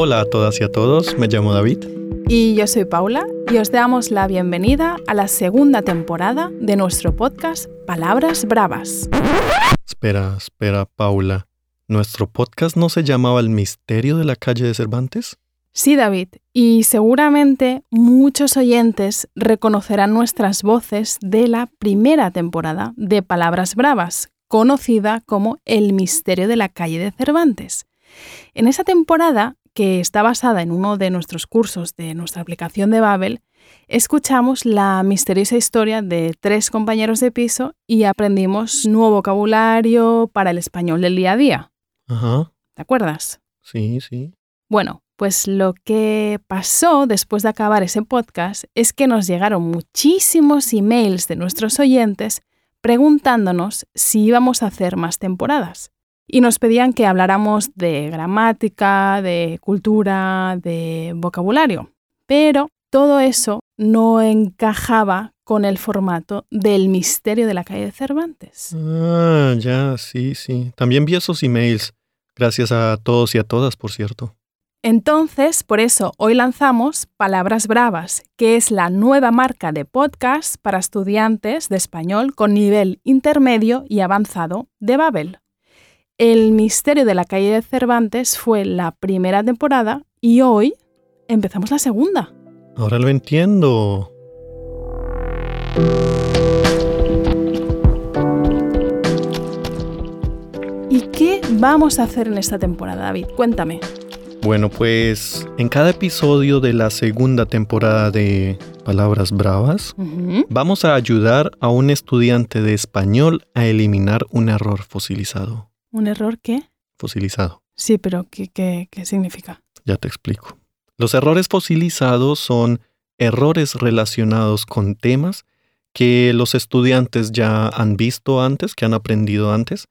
Hola a todas y a todos, me llamo David. Y yo soy Paula y os damos la bienvenida a la segunda temporada de nuestro podcast Palabras Bravas. Espera, espera, Paula. ¿Nuestro podcast no se llamaba El Misterio de la Calle de Cervantes? Sí, David, y seguramente muchos oyentes reconocerán nuestras voces de la primera temporada de Palabras Bravas, conocida como El Misterio de la Calle de Cervantes. En esa temporada, que está basada en uno de nuestros cursos de nuestra aplicación de Babel, escuchamos la misteriosa historia de tres compañeros de piso y aprendimos nuevo vocabulario para el español del día a día. Ajá. ¿Te acuerdas? Sí, sí. Bueno, pues lo que pasó después de acabar ese podcast es que nos llegaron muchísimos emails de nuestros oyentes preguntándonos si íbamos a hacer más temporadas. Y nos pedían que habláramos de gramática, de cultura, de vocabulario. Pero todo eso no encajaba con el formato del misterio de la calle de Cervantes. Ah, ya, sí, sí. También vi esos emails. Gracias a todos y a todas, por cierto. Entonces, por eso hoy lanzamos Palabras Bravas, que es la nueva marca de podcast para estudiantes de español con nivel intermedio y avanzado de Babel. El misterio de la calle de Cervantes fue la primera temporada y hoy empezamos la segunda. Ahora lo entiendo. ¿Y qué vamos a hacer en esta temporada, David? Cuéntame. Bueno, pues en cada episodio de la segunda temporada de Palabras Bravas, vamos a ayudar a un estudiante de español a eliminar un error fosilizado. ¿Un error qué? Fosilizado. Sí, pero ¿qué, qué, qué significa? Ya te explico. Los errores fosilizados son errores relacionados con temas que los estudiantes ya han visto antes, que han aprendido antes,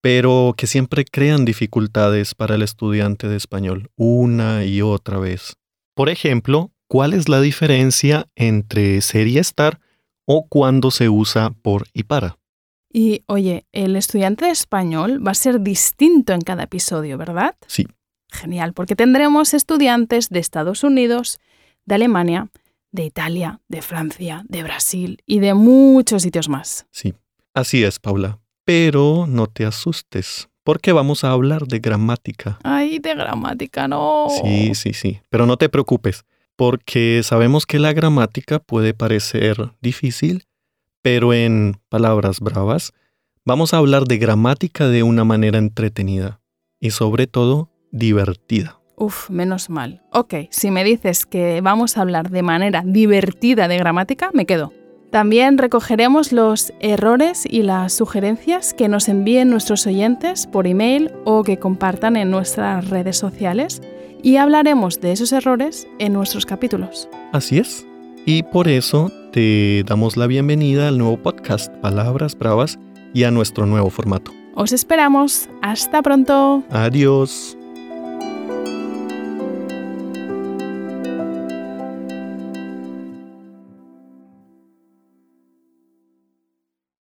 pero que siempre crean dificultades para el estudiante de español una y otra vez. Por ejemplo, ¿cuál es la diferencia entre ser y estar o cuando se usa por y para? Y oye, el estudiante de español va a ser distinto en cada episodio, ¿verdad? Sí. Genial, porque tendremos estudiantes de Estados Unidos, de Alemania, de Italia, de Francia, de Brasil y de muchos sitios más. Sí, así es, Paula. Pero no te asustes, porque vamos a hablar de gramática. Ay, de gramática, no. Sí, sí, sí. Pero no te preocupes, porque sabemos que la gramática puede parecer difícil, pero en palabras bravas vamos a hablar de gramática de una manera entretenida y sobre todo divertida. Uf, menos mal. Ok, si me dices que vamos a hablar de manera divertida de gramática, me quedo. También recogeremos los errores y las sugerencias que nos envíen nuestros oyentes por email o que compartan en nuestras redes sociales y hablaremos de esos errores en nuestros capítulos. Así es. Y por eso te damos la bienvenida al nuevo podcast Palabras Bravas y a nuestro nuevo formato. Os esperamos. Hasta pronto. Adiós.